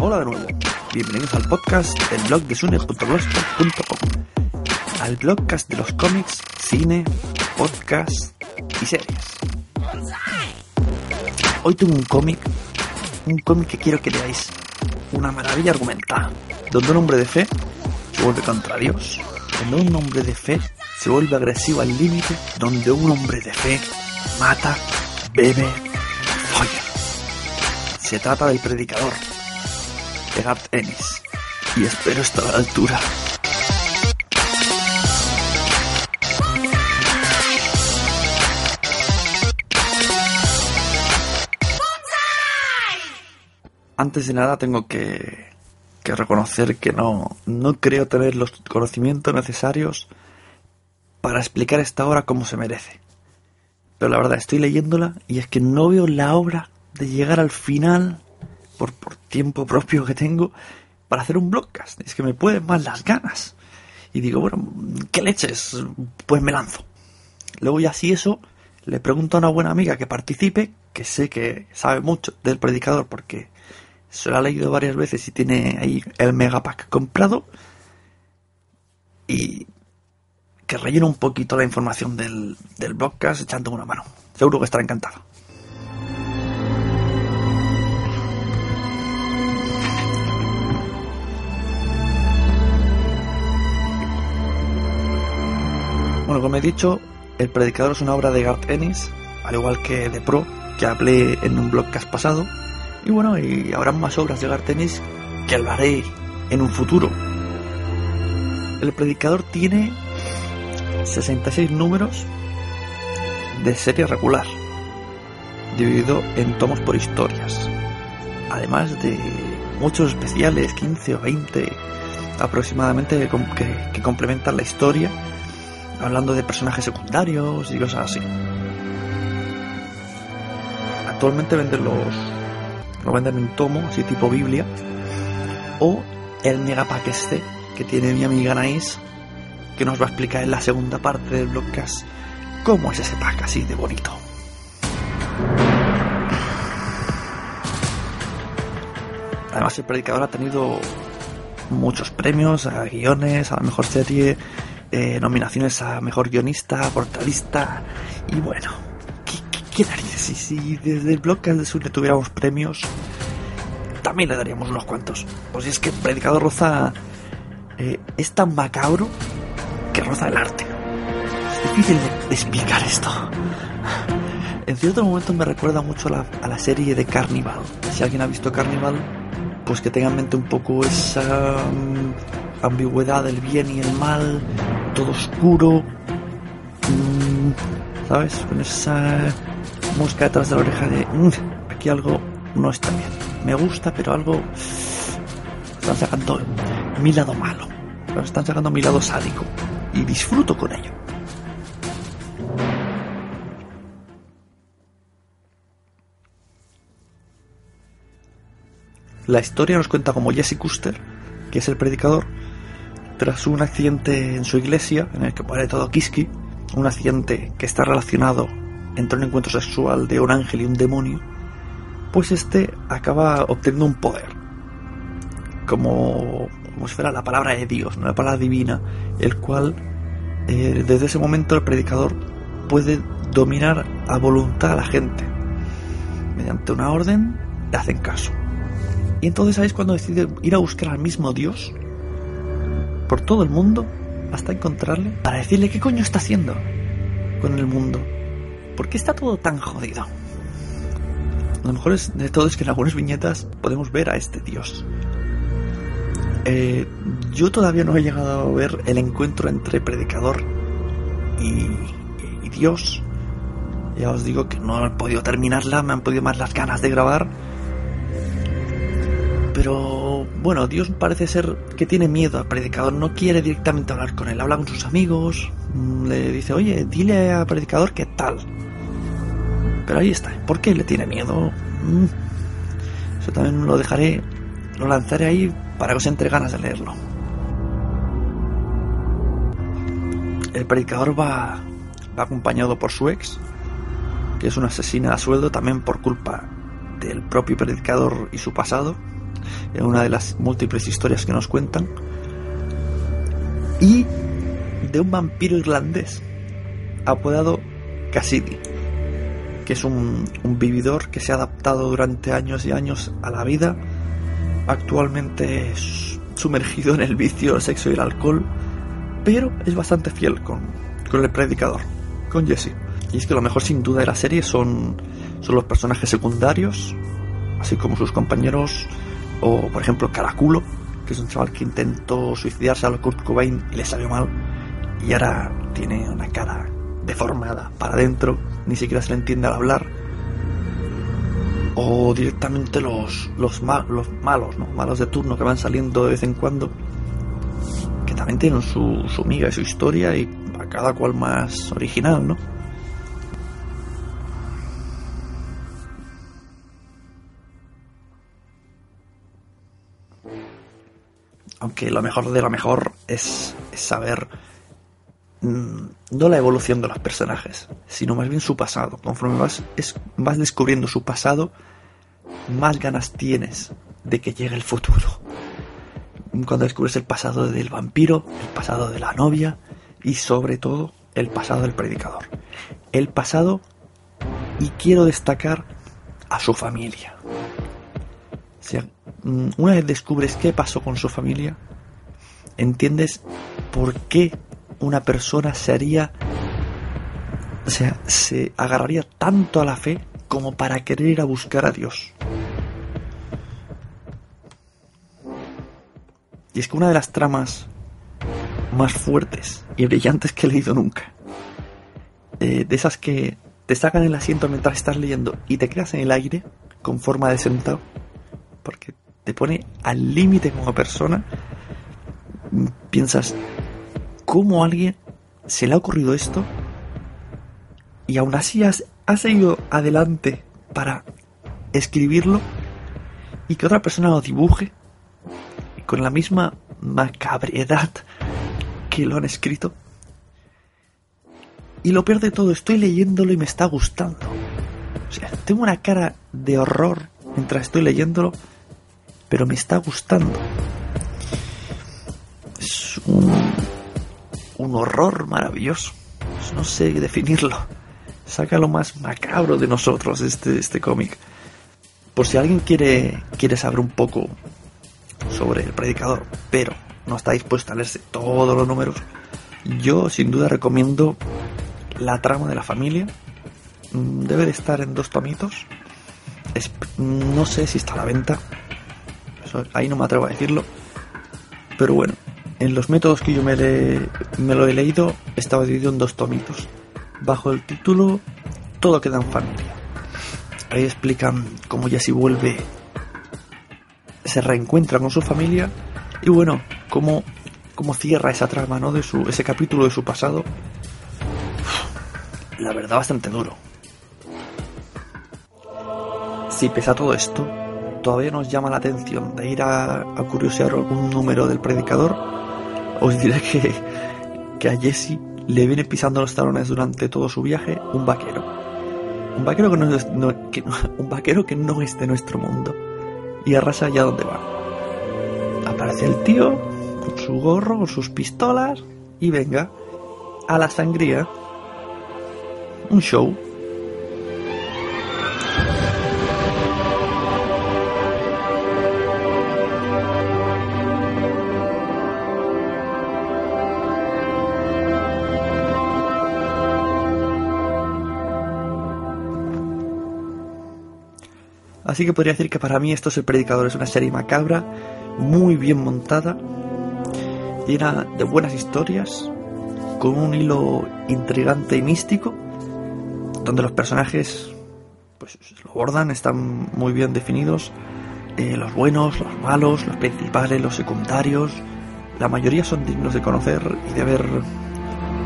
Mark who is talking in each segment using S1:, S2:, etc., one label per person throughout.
S1: Hola de nuevo, bienvenidos al podcast del blog de sune.blogspot.com Al blogcast de los cómics, cine, podcast y series Hoy tengo un cómic, un cómic que quiero que leáis Una maravilla argumentada Donde un hombre de fe se vuelve contra Dios Donde un hombre de fe se vuelve agresivo al límite Donde un hombre de fe mata, bebe, folla se trata del predicador, Garth Ennis. Y espero estar a la altura. Antes de nada tengo que, reconocer que no, no creo tener los conocimientos necesarios para explicar esta obra como se merece. Pero la verdad, estoy leyéndola y es que no veo la obra de llegar al final por, por tiempo propio que tengo para hacer un blogcast. Es que me pueden más las ganas. Y digo, bueno, ¿qué leches? Pues me lanzo. Luego ya si eso, le pregunto a una buena amiga que participe, que sé que sabe mucho del predicador porque se lo ha leído varias veces y tiene ahí el megapack comprado. Y que rellene un poquito la información del, del blogcast echando una mano. Seguro que estará encantado. Bueno, como he dicho, El Predicador es una obra de Garth Ennis, al igual que The Pro, que hablé en un blogcast pasado. Y bueno, y habrá más obras de Garth Ennis que hablaré en un futuro. El Predicador tiene 66 números de serie regular, dividido en tomos por historias. Además de muchos especiales, 15 o 20 aproximadamente, que, que complementan la historia hablando de personajes secundarios y cosas así. Actualmente venden los. Lo venden en tomo, así tipo Biblia. O el megapack este que tiene mi amiga Anaís, que nos va a explicar en la segunda parte del blogcast cómo es ese pack así de bonito. Además, el predicador ha tenido muchos premios a guiones, a la mejor serie, eh, nominaciones a mejor guionista, portalista y bueno, ¿qué, si desde el blogcast de Sune tuviéramos premios, también le daríamos unos cuantos. Pues es que Predicador Roza eh, es tan macabro que roza el arte. Es difícil de, explicar esto. En cierto momento me recuerda mucho a la, serie de Carnival. Si alguien ha visto Carnival, pues que tenga en mente un poco esa um, ambigüedad del bien y el mal, todo oscuro, um, ¿sabes? Con esa mosca detrás de la oreja de mmm, aquí algo no está bien. Me gusta, pero algo están sacando mi lado malo, están sacando mi lado sádico y disfruto con ello. La historia nos cuenta como Jesse Custer, que es el predicador, tras un accidente en su iglesia, en el que muere todo Kiski, un accidente que está relacionado entre un encuentro sexual de un ángel y un demonio, pues este acaba obteniendo un poder, como, como si la palabra de Dios, la palabra divina, el cual eh, desde ese momento el predicador puede dominar a voluntad a la gente. Mediante una orden le hacen caso. Y entonces ahí cuando decide ir a buscar al mismo Dios por todo el mundo hasta encontrarle para decirle qué coño está haciendo. con el mundo? ¿Por qué está todo tan jodido? Lo mejor es, de todo es que en algunas viñetas podemos ver a este dios. Eh, yo todavía no he llegado a ver el encuentro entre predicador y, y Dios. Ya os digo que no he podido terminarla, me han podido más las ganas de grabar. Pero bueno, Dios parece ser que tiene miedo al predicador, no quiere directamente hablar con él, habla con sus amigos, le dice, oye, dile al predicador qué tal. Pero ahí está, ¿por qué le tiene miedo? Mm. Eso también lo dejaré, lo lanzaré ahí para que os entre ganas de leerlo. El predicador va, va acompañado por su ex, que es una asesina a sueldo también por culpa del propio predicador y su pasado, en una de las múltiples historias que nos cuentan, y de un vampiro irlandés apodado Cassidy, que es un, vividor que se ha adaptado durante años y años a la vida, actualmente es sumergido en el vicio, el sexo y el alcohol, pero es bastante fiel con, con el predicador, con Jesse. Y es que lo mejor sin duda de la serie son, son los personajes secundarios, así como sus compañeros, o por ejemplo Caraculo, que es un chaval que intentó suicidarse a lo Kurt Cobain y le salió mal, y ahora tiene una cara deformada para adentro, ni siquiera se le entiende al hablar. O directamente los, los, ma- los malos, ¿no? Malos de turno que van saliendo de vez en cuando, que también tienen su, su miga y su historia y a cada cual más original, ¿no? Aunque lo mejor de lo mejor es, saber no la evolución de los personajes, sino más bien su pasado. Conforme vas, es, vas descubriendo su pasado, más ganas tienes de que llegue el futuro. Cuando descubres el pasado del vampiro, el pasado de la novia y sobre todo el pasado del predicador. El pasado, y quiero destacar a su familia. O sea, mm, una vez descubres qué pasó con su familia, entiendes por qué una persona se haría, o sea, se agarraría tanto a la fe como para querer ir a buscar a Dios. Y es que una de las tramas más fuertes y brillantes que he leído nunca, eh, de esas que te sacan el asiento mientras estás leyendo y te quedas en el aire con forma de sentado, porque te pone al límite como persona, piensas, ¿cómo a alguien se le ha ocurrido esto? Y aún así has, has seguido adelante para escribirlo y que otra persona lo dibuje con la misma macabriedad que lo han escrito. Y lo peor de todo, estoy leyéndolo y me está gustando. O sea, tengo una cara de horror mientras estoy leyéndolo, pero me está gustando. Es un, un horror maravilloso. No sé definirlo. Saca lo más macabro de nosotros este, este cómic. Por si alguien quiere, quiere saber un poco sobre el predicador, pero no está dispuesto a leerse todos los números, yo sin duda recomiendo La trama de la familia. Mm, Debe de estar en dos tomitos. No sé si está a la venta. Ahí no me atrevo a decirlo. Pero bueno, en los métodos que yo me, le- lo he leído, estaba dividido en dos tomitos. Bajo el título Todo queda en familia. Ahí explican cómo Jesse vuelve se reencuentra con su familia y bueno, cómo, cómo cierra esa trama, ¿no? De su, ese capítulo de su pasado. La verdad, bastante duro. Si pese a todo esto, todavía nos llama la atención de ir a, a curiosear algún número del predicador, os diré que, que a Jesse le viene pisando los talones durante todo su viaje un vaquero. Un vaquero que no es, un vaquero que no es de nuestro mundo y arrasa allá donde va. Aparece el tío con su gorro, con sus pistolas y venga a la sangría. Un show. Así que podría decir que para mí esto es El Predicador, es una serie macabra, muy bien montada, llena de buenas historias, con un hilo intrigante y místico, donde los personajes pues lo bordan, están muy bien definidos, eh, los buenos, los malos, los principales, los secundarios, la mayoría son dignos de conocer y de ver,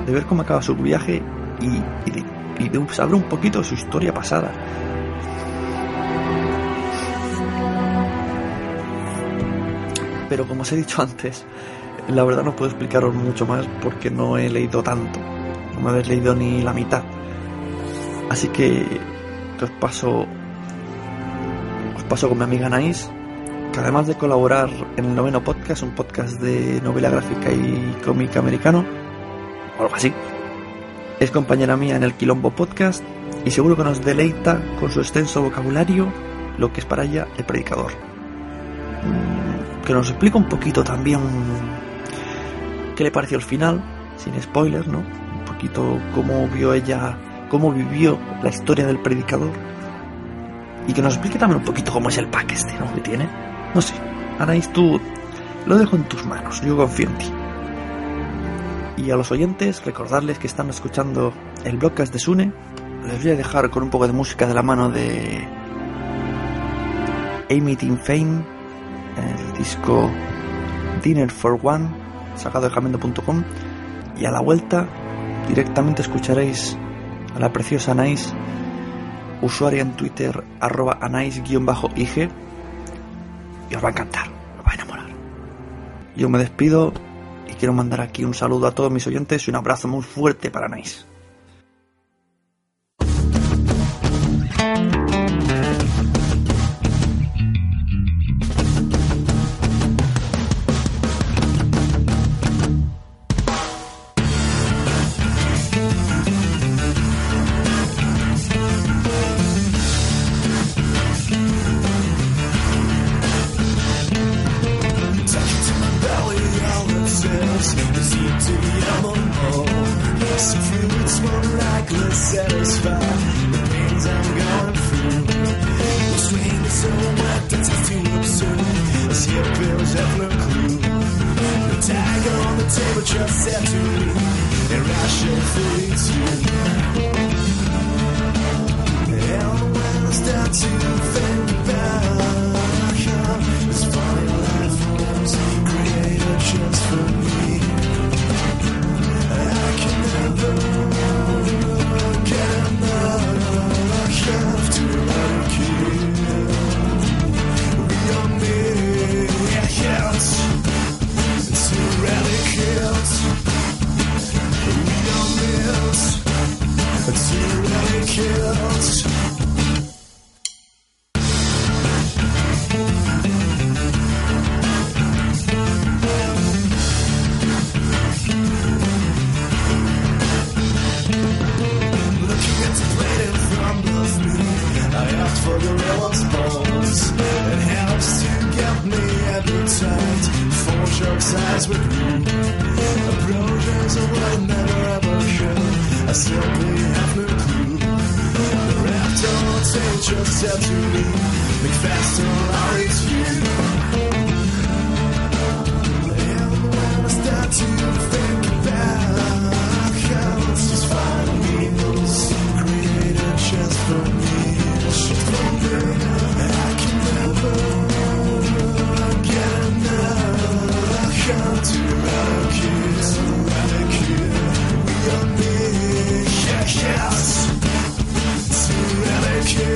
S1: de ver cómo acaba su viaje y de saber un poquito de su historia pasada. Pero como os he dicho antes, la verdad no puedo explicaros mucho más porque no he leído tanto. No me habéis leído ni la mitad. Así que, os paso. Os paso con mi amiga Anaís, que además de colaborar en el noveno podcast, un podcast de novela gráfica y cómic americano, o algo así, es compañera mía en el Quilombo Podcast y seguro que nos deleita con su extenso vocabulario lo que es para ella el predicador. Que nos explica un poquito también qué le pareció el final, sin spoilers, ¿no? Un poquito cómo vio ella, cómo vivió la historia del predicador. Y que nos explique también un poquito cómo es el pack este, ¿no? Que tiene. No sé, Anaís, tú lo dejo en tus manos, yo confío en ti. Y a los oyentes, recordarles que están escuchando el podcast de Sune. Les voy a dejar con un poco de música de la mano de Amy Team Fame, el disco Dinner for One, sacado de jamendo.com y a la vuelta directamente escucharéis a la preciosa Anais, usuaria en Twitter arroba anais-ig y os va a encantar, os va a enamorar. Yo me despido y quiero mandar aquí un saludo a todos mis oyentes y un abrazo muy fuerte para Anais.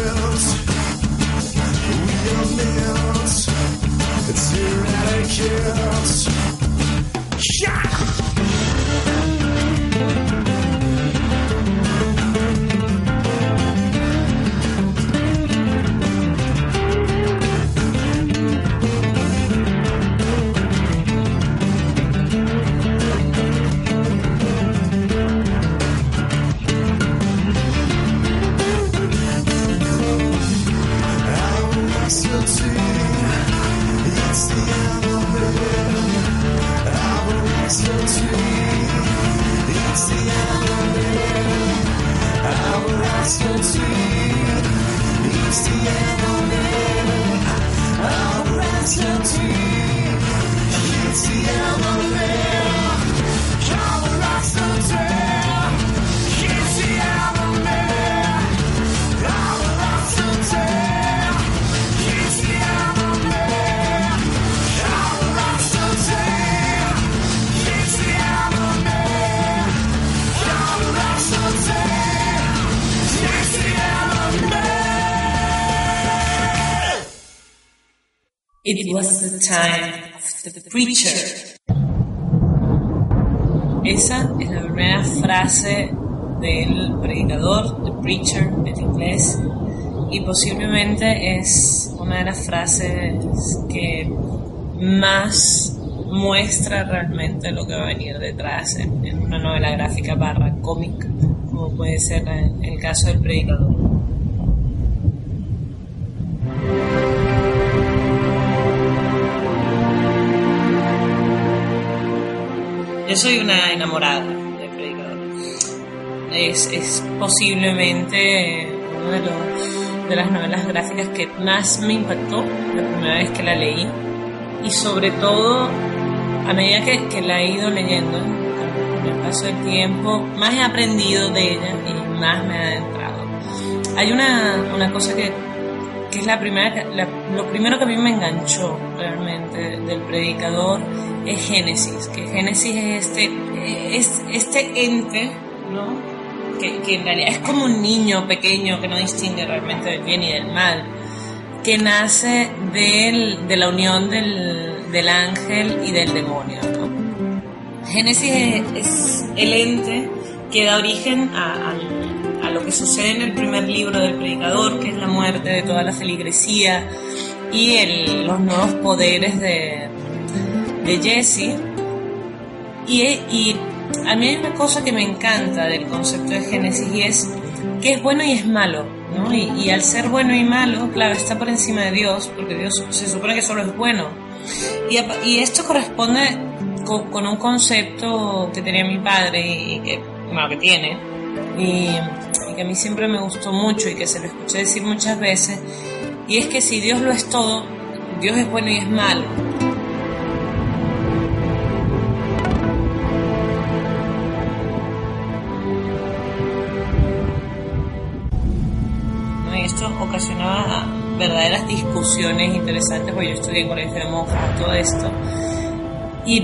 S2: Deus.
S3: It was the time of the preacher. Esa es la primera frase del predicador, the preacher en inglés, y posiblemente es una de las frases que más muestra realmente lo que va a venir detrás en, una novela gráfica barra cómic, como puede ser el caso del predicador. Yo soy una enamorada del predicador. Es, es posiblemente una de, los, de las novelas gráficas que más me impactó la primera vez que la leí. Y sobre todo, a medida que, que la he ido leyendo, con el paso del tiempo, más he aprendido de ella y más me ha adentrado. Hay una, una cosa que, que es la primera, la, lo primero que a mí me enganchó realmente del predicador es Génesis, que Génesis es este, es este ente, ¿no? Que, en realidad es como un niño pequeño que no distingue realmente del bien y del mal, que nace del, de la unión del, del, ángel y del demonio. Génesis es, es, el ente que da origen a, a, a, lo que sucede en el primer libro del predicador, que es la muerte de toda la feligresía y el, los nuevos poderes de, de Jesse. Y, y, a mí hay una cosa que me encanta del concepto de Génesis y es que es bueno y es malo. ¿no? Y, y, al ser bueno y malo, claro, está por encima de Dios, porque Dios se supone que solo es bueno. Y, y esto corresponde con, con, un concepto que tenía mi padre y, que, bueno, que tiene, y, y que a mí siempre me gustó mucho y que se lo escuché decir muchas veces, y es que si Dios lo es todo, Dios es bueno y es malo. Verdaderas discusiones interesantes, porque yo estudié en colegio de monjas, todo esto. Y,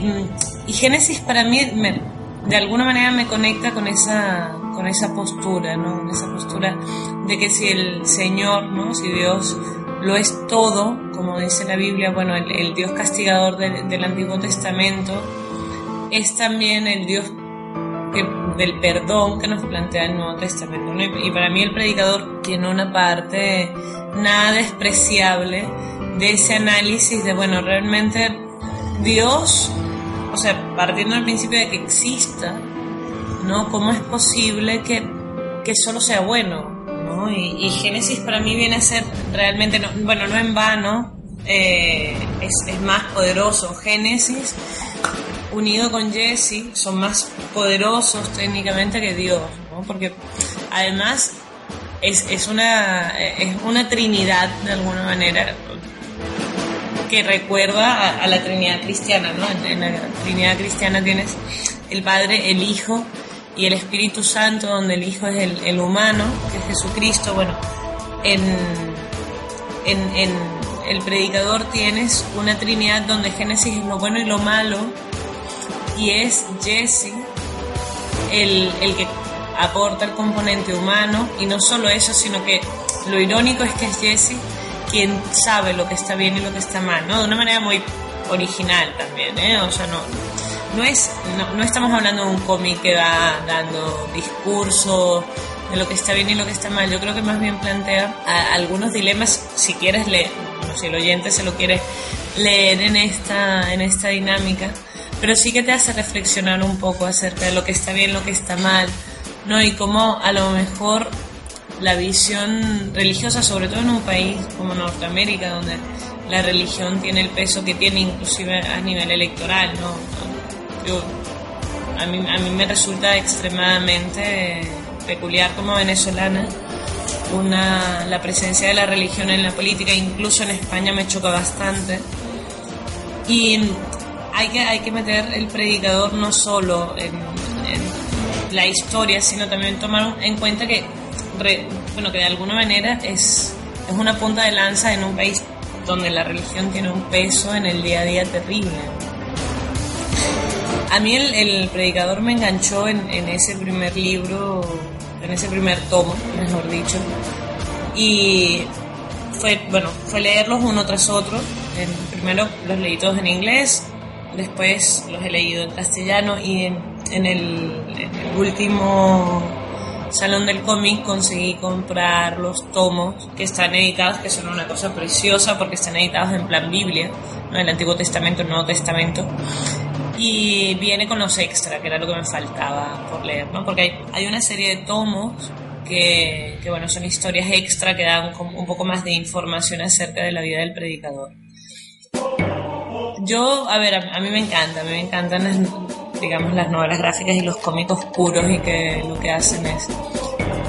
S3: Génesis para mí me, de alguna manera me conecta con esa, con esa postura, ¿no? Esa postura de que si el Señor, ¿no? Si Dios lo es todo, como dice la Biblia, bueno, el, Dios castigador de, del Antiguo Testamento es también el Dios que, del perdón que nos plantea el Nuevo Testamento. ¿no? Y para mí el predicador tiene una parte nada despreciable de ese análisis de, bueno, realmente Dios, o sea, partiendo del principio de que exista, ¿no? ¿Cómo es posible que, que solo sea bueno? ¿no? Y, y, Génesis para mí viene a ser realmente, no, bueno, no en vano, eh, es, es más poderoso. Génesis unido con Jesse son más poderosos técnicamente que Dios, ¿no? Porque además es, es, una, es una trinidad de alguna manera que recuerda a, la trinidad cristiana, ¿no? En, la trinidad cristiana tienes el Padre, el Hijo y el Espíritu Santo, donde el Hijo es el, humano, que es Jesucristo. Bueno, en, en, en el predicador tienes una trinidad donde Génesis es lo bueno y lo malo, y es Jesse el, el, que aporta el componente humano y no solo eso, sino que lo irónico es que es Jesse quien sabe lo que está bien y lo que está mal, ¿no? De una manera muy original también, ¿eh? O sea, no, no, es, no, no estamos hablando de un cómic que va dando discursos de lo que está bien y lo que está mal. Yo creo que más bien plantea algunos dilemas, si quieres leer, bueno, si el oyente se lo quiere leer en esta, en esta dinámica, pero sí que te hace reflexionar un poco acerca de lo que está bien, lo que está mal, ¿no? Y cómo a lo mejor la visión religiosa, sobre todo en un país como Norteamérica, donde la religión tiene el peso que tiene inclusive a nivel electoral, ¿no? Yo, a, mí, a mí me resulta extremadamente peculiar como venezolana una, la presencia de la religión en la política, incluso en España me choca bastante Y hay que, hay que meter el predicador no solo en, la historia, sino también tomar en cuenta que, bueno, que de alguna manera es, es una punta de lanza en un país donde la religión tiene un peso en el día a día terrible. A mí el, predicador me enganchó en, en, ese primer libro, en ese primer tomo, mejor dicho, y fue, bueno, fue leerlos uno tras otro. primero los leí todos en inglés, después los he leído en castellano y en, en, el, último Salón del Cómic conseguí comprar los tomos que están editados, que son una cosa preciosa porque están editados en plan Biblia, ¿no? el Antiguo Testamento, el Nuevo Testamento. Y viene con los extra, que era lo que me faltaba por leer, ¿no? porque hay, hay una serie de tomos que, que, bueno, son historias extra que dan un poco más de información acerca de la vida del predicador. Yo, a ver, a, mí me encanta, a mí me encantan las, digamos, las novelas gráficas y los cómicos puros y que lo que hacen es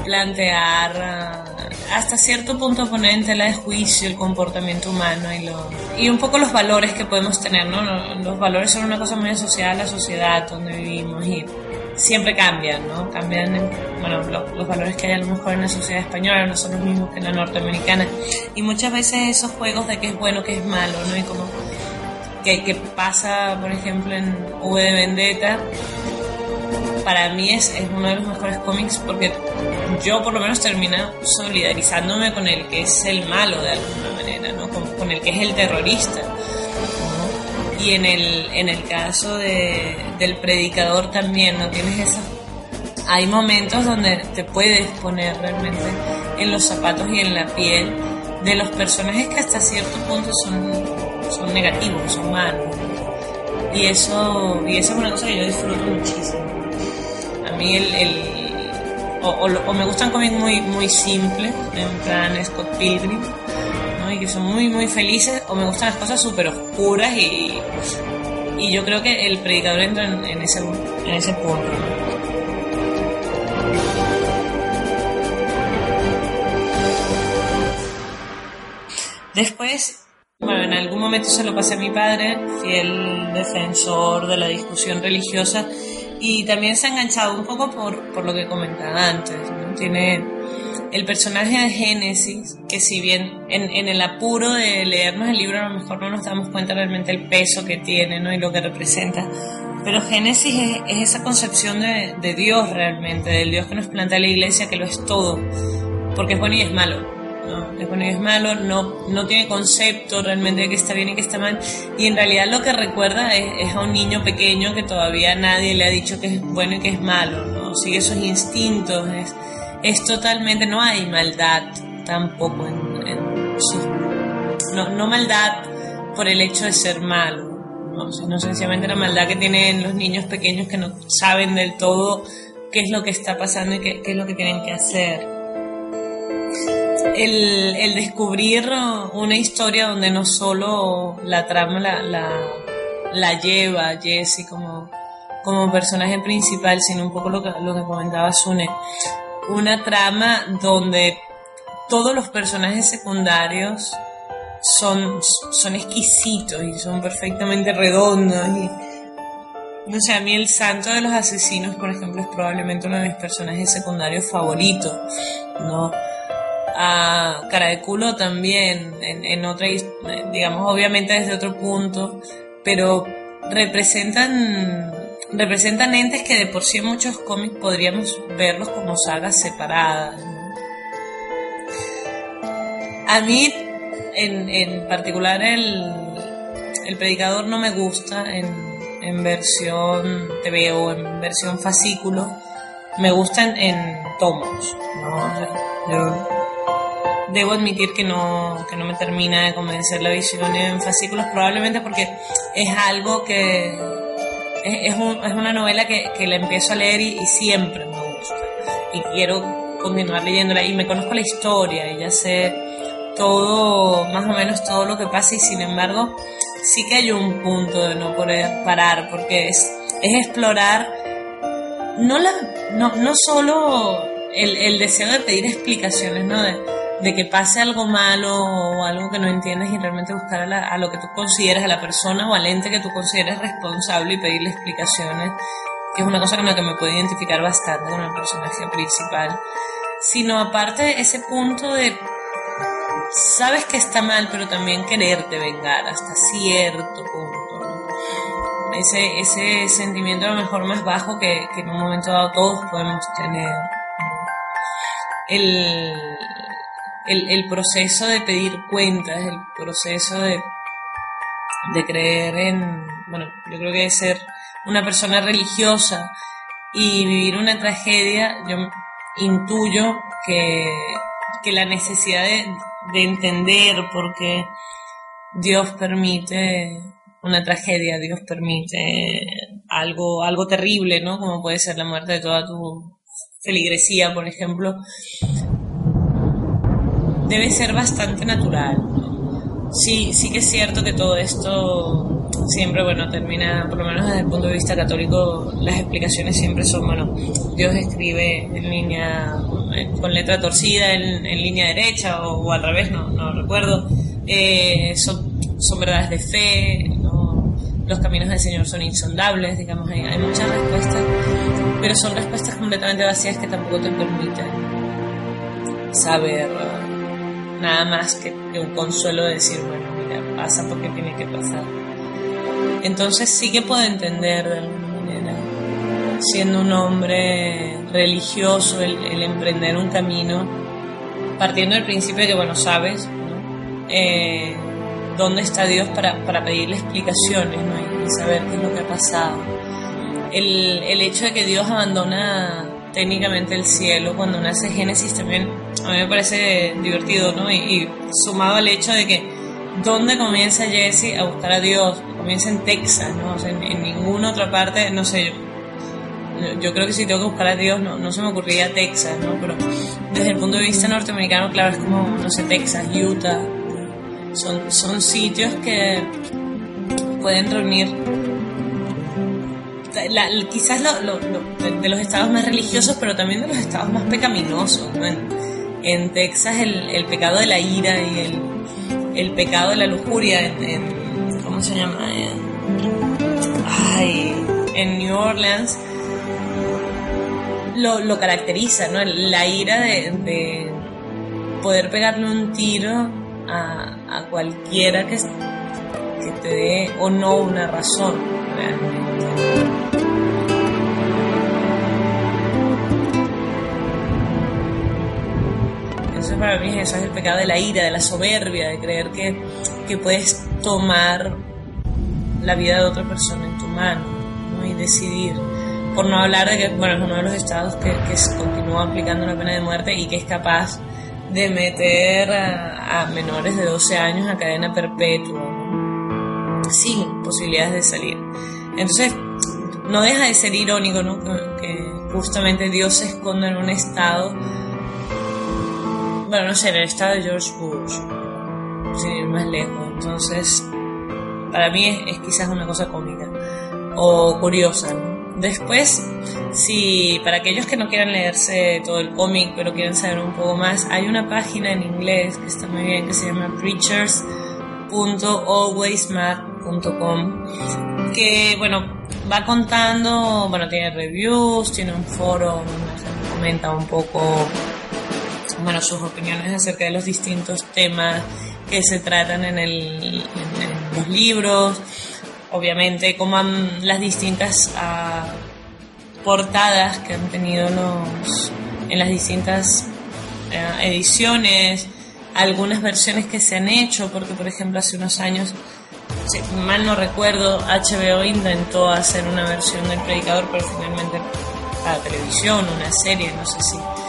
S3: plantear ah, hasta cierto punto poner en tela de juicio el comportamiento humano y, lo, y un poco los valores que podemos tener, ¿no? Los valores son una cosa muy asociada a la sociedad donde vivimos y siempre cambian, ¿no? Cambian, bueno, los, valores que hay a lo mejor en la sociedad española no son los mismos que en la norteamericana. Y muchas veces esos juegos de qué es bueno, qué es malo, ¿no? Y como que, pasa, por ejemplo, en V de Vendetta, para mí es, es, uno de los mejores cómics porque yo por lo menos termino solidarizándome con el que es el malo de alguna manera, ¿no? con, el que es el terrorista. Y en el, en el caso de, del predicador también, ¿no? Tienes esa... Hay momentos donde te puedes poner realmente en los zapatos y en la piel de los personajes que hasta cierto punto son, negativos, son malos. Y eso, y eso es una cosa que yo disfruto muchísimo. A mí el, o, me gustan cómics muy, muy simples, en plan Scott Pilgrim, ¿no? y que son muy, muy felices, o me gustan las cosas súper oscuras y, y yo creo que el predicador entra en, ese, en ese punto. Después, bueno, en algún momento se lo pasé a mi padre, fiel defensor de la discusión religiosa, y también se ha enganchado un poco por, por lo que comentaba antes. Tiene el personaje de Génesis, que si bien en, en, el apuro de leernos el libro a lo mejor no nos damos cuenta realmente el peso que tiene ¿no? y lo que representa, pero Génesis es, es esa concepción de, de Dios realmente, del Dios que nos plantea la iglesia, que lo es todo, porque es bueno y es malo ¿no? Es bueno es malo, no, no tiene concepto realmente de que está bien y que está mal. Y en realidad lo que recuerda es, a un niño pequeño que todavía nadie le ha dicho que es bueno y que es malo, ¿no? Sigue sus instintos, es, es totalmente, no hay maldad tampoco en, en no, no maldad por el hecho de ser malo, ¿no? sino sencillamente la maldad que tienen los niños pequeños que no saben del todo qué es lo que está pasando y qué es lo que tienen que hacer el, descubrir una historia donde no solo la trama la, la, la lleva Jesse como, como personaje principal, sino un poco lo que, lo que comentaba Sune. Una trama donde todos los personajes secundarios son, son exquisitos y son perfectamente redondos. Y, no sé, a mí el santo de los asesinos, por ejemplo, es probablemente uno de mis personajes secundarios favoritos, ¿no? A Cara de Culo también, en, en otra, digamos, obviamente desde otro punto, pero representan, representan entes que de por sí en muchos cómics podríamos verlos como sagas separadas. A mí, en, en particular, el, el predicador no me gusta en, en versión TV o en versión fascículo, me gustan en tomos. Debo admitir que no, que no me termina de convencer la visión en fascículos, probablemente porque es algo que es, es, una novela que, que, la empiezo a leer y, siempre me gusta. Y quiero continuar leyéndola y me conozco la historia y ya sé todo, más o menos todo lo que pasa y sin embargo sí que hay un punto de no poder parar porque es, es explorar no, la, no, no solo el, el deseo de pedir explicaciones, ¿no? De que pase algo malo o algo que no entiendes y realmente buscar a, lo que tú consideras, a la persona o al ente que tú consideres responsable y pedirle explicaciones, que es una cosa con la que me puedo identificar bastante con el personaje principal. Sino aparte ese punto de sabes que está mal, pero también quererte vengar hasta cierto punto. Ese, ese sentimiento a lo mejor más bajo que, que en un momento dado todos podemos tener. El, el, proceso de pedir cuentas, el proceso de, de creer en, bueno, yo creo que ser una persona religiosa y vivir una tragedia, yo intuyo que, que la necesidad de, de entender por qué Dios permite una tragedia, Dios permite algo, algo terrible, ¿no? Como puede ser la muerte de toda tu feligresía, por ejemplo, debe ser bastante natural. Sí, sí que es cierto que todo esto siempre, bueno, termina, por lo menos desde el punto de vista católico, las explicaciones siempre son, bueno, Dios escribe en línea, con letra torcida en, línea derecha o, al revés, no, no recuerdo. Eh, son, son verdades de fe, los caminos del Señor son insondables, digamos, hay, hay muchas respuestas, pero son respuestas completamente vacías que tampoco te permiten saber nada más que, un consuelo de decir, bueno, mira, pasa porque tiene que pasar. Entonces sí que puedo entender de alguna manera, siendo un hombre religioso, el, emprender un camino, partiendo del principio de que, bueno, sabes, eh, dónde está Dios para, para pedirle explicaciones ¿no? y, saber qué es lo que ha pasado. El, el hecho de que Dios abandona técnicamente el cielo cuando nace Génesis también a mí me parece divertido, ¿no? Y, sumado al hecho de que ¿dónde comienza Jesse a buscar a Dios? Comienza en Texas, ¿no? O sea, en, ninguna otra parte, no sé, yo, yo, creo que si tengo que buscar a Dios no, no se me ocurriría Texas, ¿no? Pero desde el punto de vista norteamericano, claro, es como, no sé, Texas, Utah, son, son sitios que pueden reunir quizás lo, de los estados más religiosos, pero también de los estados más pecaminosos. ¿no? En Texas el, el pecado de la ira y el, el pecado de la lujuria en, ¿cómo se llama? Ay, en New Orleans lo, lo caracteriza, ¿no? La ira de, de poder pegarle un tiro a, a cualquiera que, que te dé o no una razón realmente. Para mí eso, es el pecado de la ira, de la soberbia, de creer que, que puedes tomar la vida de otra persona en tu mano ¿no? y decidir. Por no hablar de que bueno, es uno de los estados que, que continúa aplicando la pena de muerte y que es capaz de meter a, menores de 12 años a cadena perpetua sin posibilidades de salir. Entonces, no deja de ser irónico ¿no? que justamente Dios se esconda en un estado bueno, no sé, en el estado de George Bush, sin ir más lejos. Entonces, para mí es, quizás una cosa cómica o curiosa. Después, si para aquellos que no quieran leerse todo el cómic, pero quieren saber un poco más, hay una página en inglés que está muy bien, que se llama preachers.alwaysmad.com, que, bueno, va contando, bueno, tiene reviews, tiene un foro comenta un poco bueno, sus opiniones acerca de los distintos temas que se tratan en, el, en, los libros, obviamente como las distintas ah, portadas que han tenido los, en las distintas eh, ediciones, algunas versiones que se han hecho, porque por ejemplo hace unos años, si mal no recuerdo, HBO intentó hacer una versión del predicador, pero finalmente para televisión, una serie, no sé si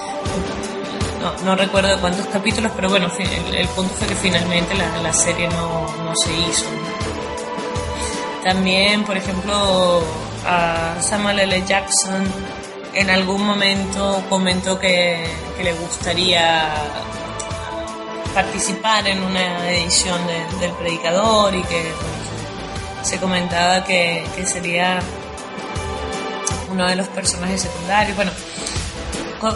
S3: no, recuerdo cuántos capítulos, pero bueno, el, punto fue que finalmente la, serie no, se hizo. También, por ejemplo, a Samuel L. Jackson en algún momento comentó que, le gustaría participar en una edición del Predicador y que se comentaba que, que sería uno de los personajes secundarios. Bueno,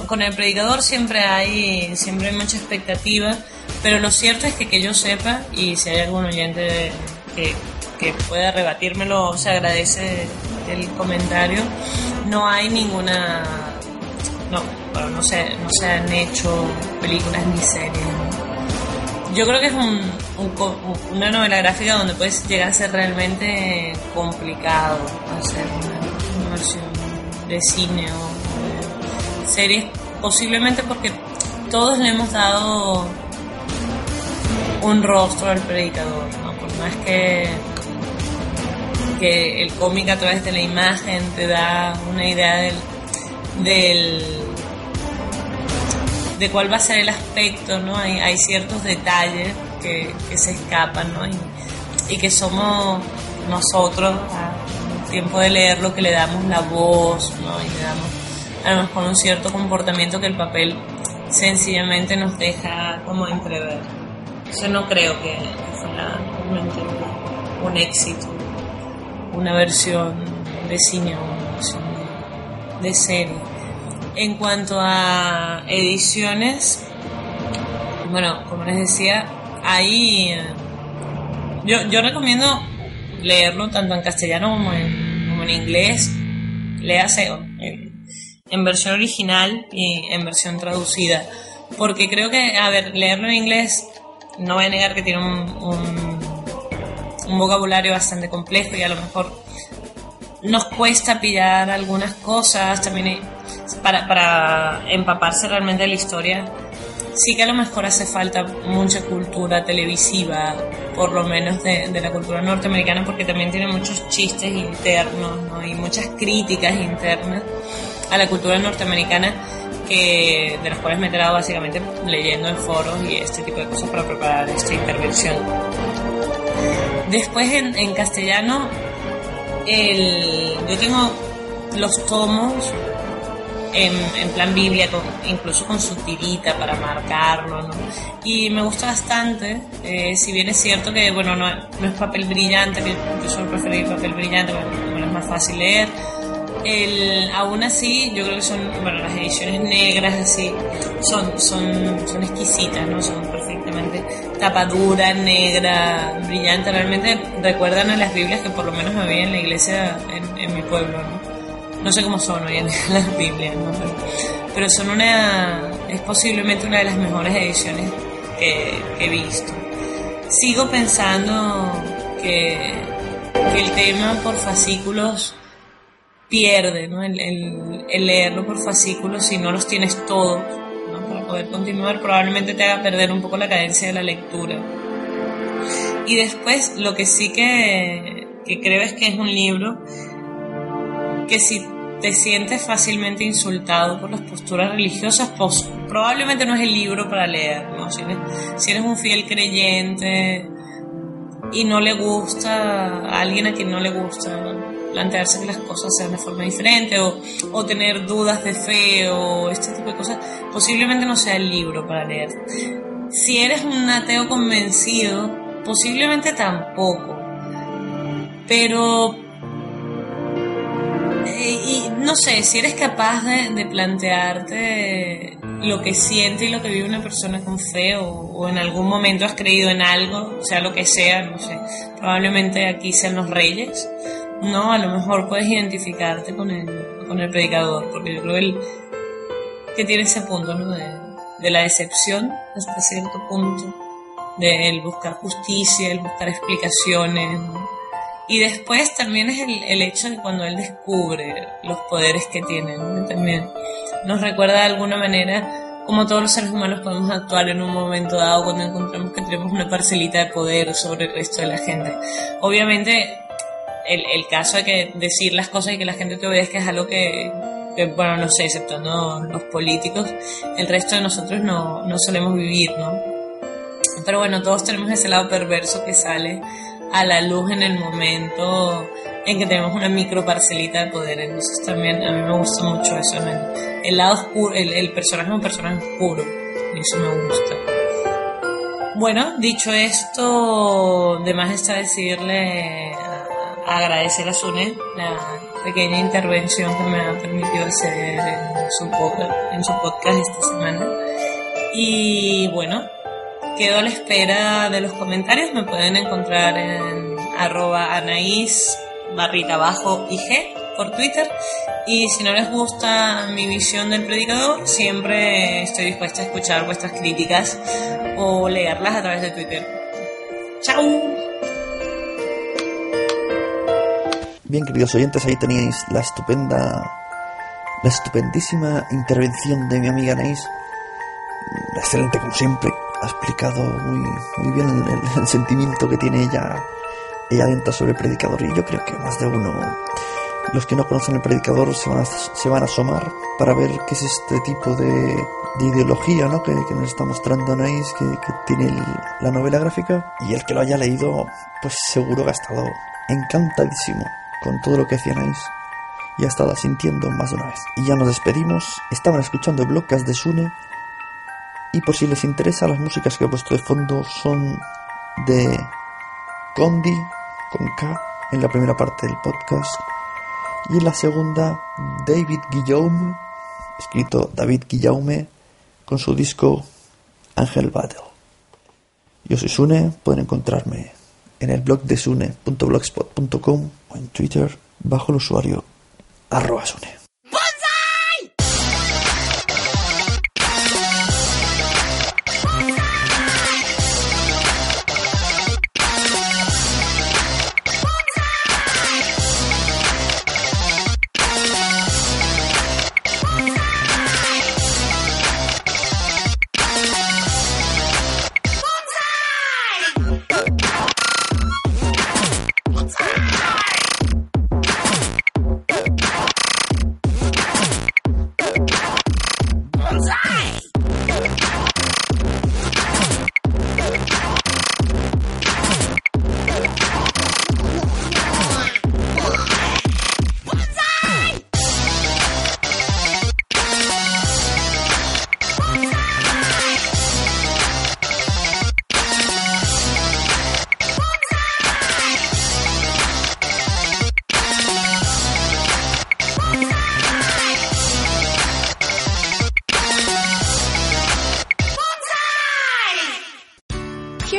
S3: con, el predicador siempre hay, siempre hay mucha expectativa, pero lo cierto es que que yo sepa, y si hay algún oyente que, que pueda rebatírmelo, se agradece el comentario, no hay ninguna... No, no se, no se han hecho películas ni series. Yo creo que es un, una novela gráfica donde puedes llegar a ser realmente complicado hacer una, versión de cine o series, posiblemente porque todos le hemos dado un rostro al predicador, ¿no? Por más que, que el cómic a través de la imagen te da una idea del, de cuál va a ser el aspecto, ¿no? Hay, hay ciertos detalles que, se escapan, ¿no? Y, que somos nosotros, al tiempo de leerlo, que le damos la voz, ¿no? Y le damos a lo mejor un cierto comportamiento que el papel sencillamente nos deja como entrever. Eso no creo que fuera realmente un éxito, una versión de cine o una versión de serie. En cuanto a ediciones, bueno, como les decía, ahí yo, yo recomiendo leerlo tanto en castellano como en, como en inglés. Léase en, versión original y en versión traducida. Porque creo que, a ver, leerlo en inglés, no voy a negar que tiene un, un, un vocabulario bastante complejo y a lo mejor nos cuesta pillar algunas cosas. También para, para empaparse realmente de la historia, sí que a lo mejor hace falta mucha cultura televisiva, por lo menos de, de la cultura norteamericana, porque también tiene muchos chistes internos ¿no? y muchas críticas internas a la cultura norteamericana que, de las cuales me he enterado básicamente leyendo en foros y este tipo de cosas para preparar esta intervención. Después en, en castellano, el, yo tengo los tomos en, plan Biblia, incluso con su tirita para marcarlo. Y me gusta bastante, eh, si bien es cierto que, bueno, no, es papel brillante, yo suelo preferir papel brillante, porque es más fácil leer. El, aún así, yo creo que son, bueno, las ediciones negras así, son, son, son exquisitas, ¿no? Son perfectamente tapadura, negra, brillante, realmente recuerdan a las Biblias que por lo menos había en la iglesia en, en mi pueblo, ¿no? no sé cómo son hoy en las Biblias, pero, son una, es posiblemente una de las mejores ediciones que, he visto. Sigo pensando que, el tema por fascículos pierde, ¿no? El, leerlo por fascículos si no los tienes todos, Para poder continuar probablemente te haga perder un poco la cadencia de la lectura. Y después lo que sí que, que creo es que es un libro que si te sientes fácilmente insultado por las posturas religiosas, pues probablemente no es el libro para leer, ¿no? Si eres, un fiel creyente y no le gusta a alguien a quien no le gusta plantearse que las cosas sean de forma diferente o, o tener dudas de fe o este tipo de cosas, posiblemente no sea el libro para leer. Si eres un ateo convencido, posiblemente tampoco. Pero y no sé, si eres capaz de, plantearte lo que siente y lo que vive una persona con fe o, en algún momento has creído en algo, sea lo que sea, no sé, probablemente aquí sean los reyes, ¿no? A lo mejor puedes identificarte con el, con el predicador, porque yo creo que, que tiene ese punto, ¿no? De, de la decepción hasta cierto punto, de el buscar justicia, el buscar explicaciones, ¿no? Y después también es el, el, hecho de cuando él descubre los poderes que tiene, también nos recuerda de alguna manera cómo todos los seres humanos podemos actuar en un momento dado cuando encontramos que tenemos una parcelita de poder sobre el resto de la gente. Obviamente, el, el caso de que decir las cosas y que la gente te obedezca es algo que, bueno, no sé, excepto los políticos, el resto de nosotros no, no solemos vivir, ¿no? Pero bueno, todos tenemos ese lado perverso que sale a la luz en el momento en que tenemos una micro parcelita de poder. Entonces también a mí me gusta mucho eso, el, lado oscuro, el, personaje es un personaje oscuro, y eso me gusta. Bueno, dicho esto, de más está decirle, agradecer a Sune la pequeña intervención que me ha permitido hacer su, en su podcast esta semana. Y bueno, quedo a la espera de los comentarios. Me pueden encontrar en arroba anaís barrita abajo IG por Twitter. Y si no les gusta mi visión del predicador, siempre estoy dispuesta a escuchar vuestras críticas o leerlas a través de Twitter. ¡Chao!
S1: Bien, queridos oyentes, ahí tenéis la estupenda, la estupendísima intervención de mi amiga Anaís. Excelente, como siempre. Ha explicado muy, muy bien el, el sentimiento que tiene ella, ella dentro sobre el predicador. Y yo creo que más de uno los que no conocen el predicador se van a, se van a asomar para ver qué es este tipo de, ideología ¿no? que, nos está mostrando Anaís, que, que tiene la novela gráfica. Y el que lo haya leído, pues seguro que ha estado encantadísimo con todo lo que hacía Anaís y ha estado sintiendo más de una vez. Y ya nos despedimos. Estaban escuchando el de Sune. Y por si les interesa, las músicas que he puesto de fondo son de Condi con K en la primera parte del podcast y en la segunda David Guillaume, escrito David Guillaume, con su disco Angel Battle. Yo soy Sune, pueden encontrarme en el blog de sune.blogspot.com o en Twitter bajo el usuario arroba sune.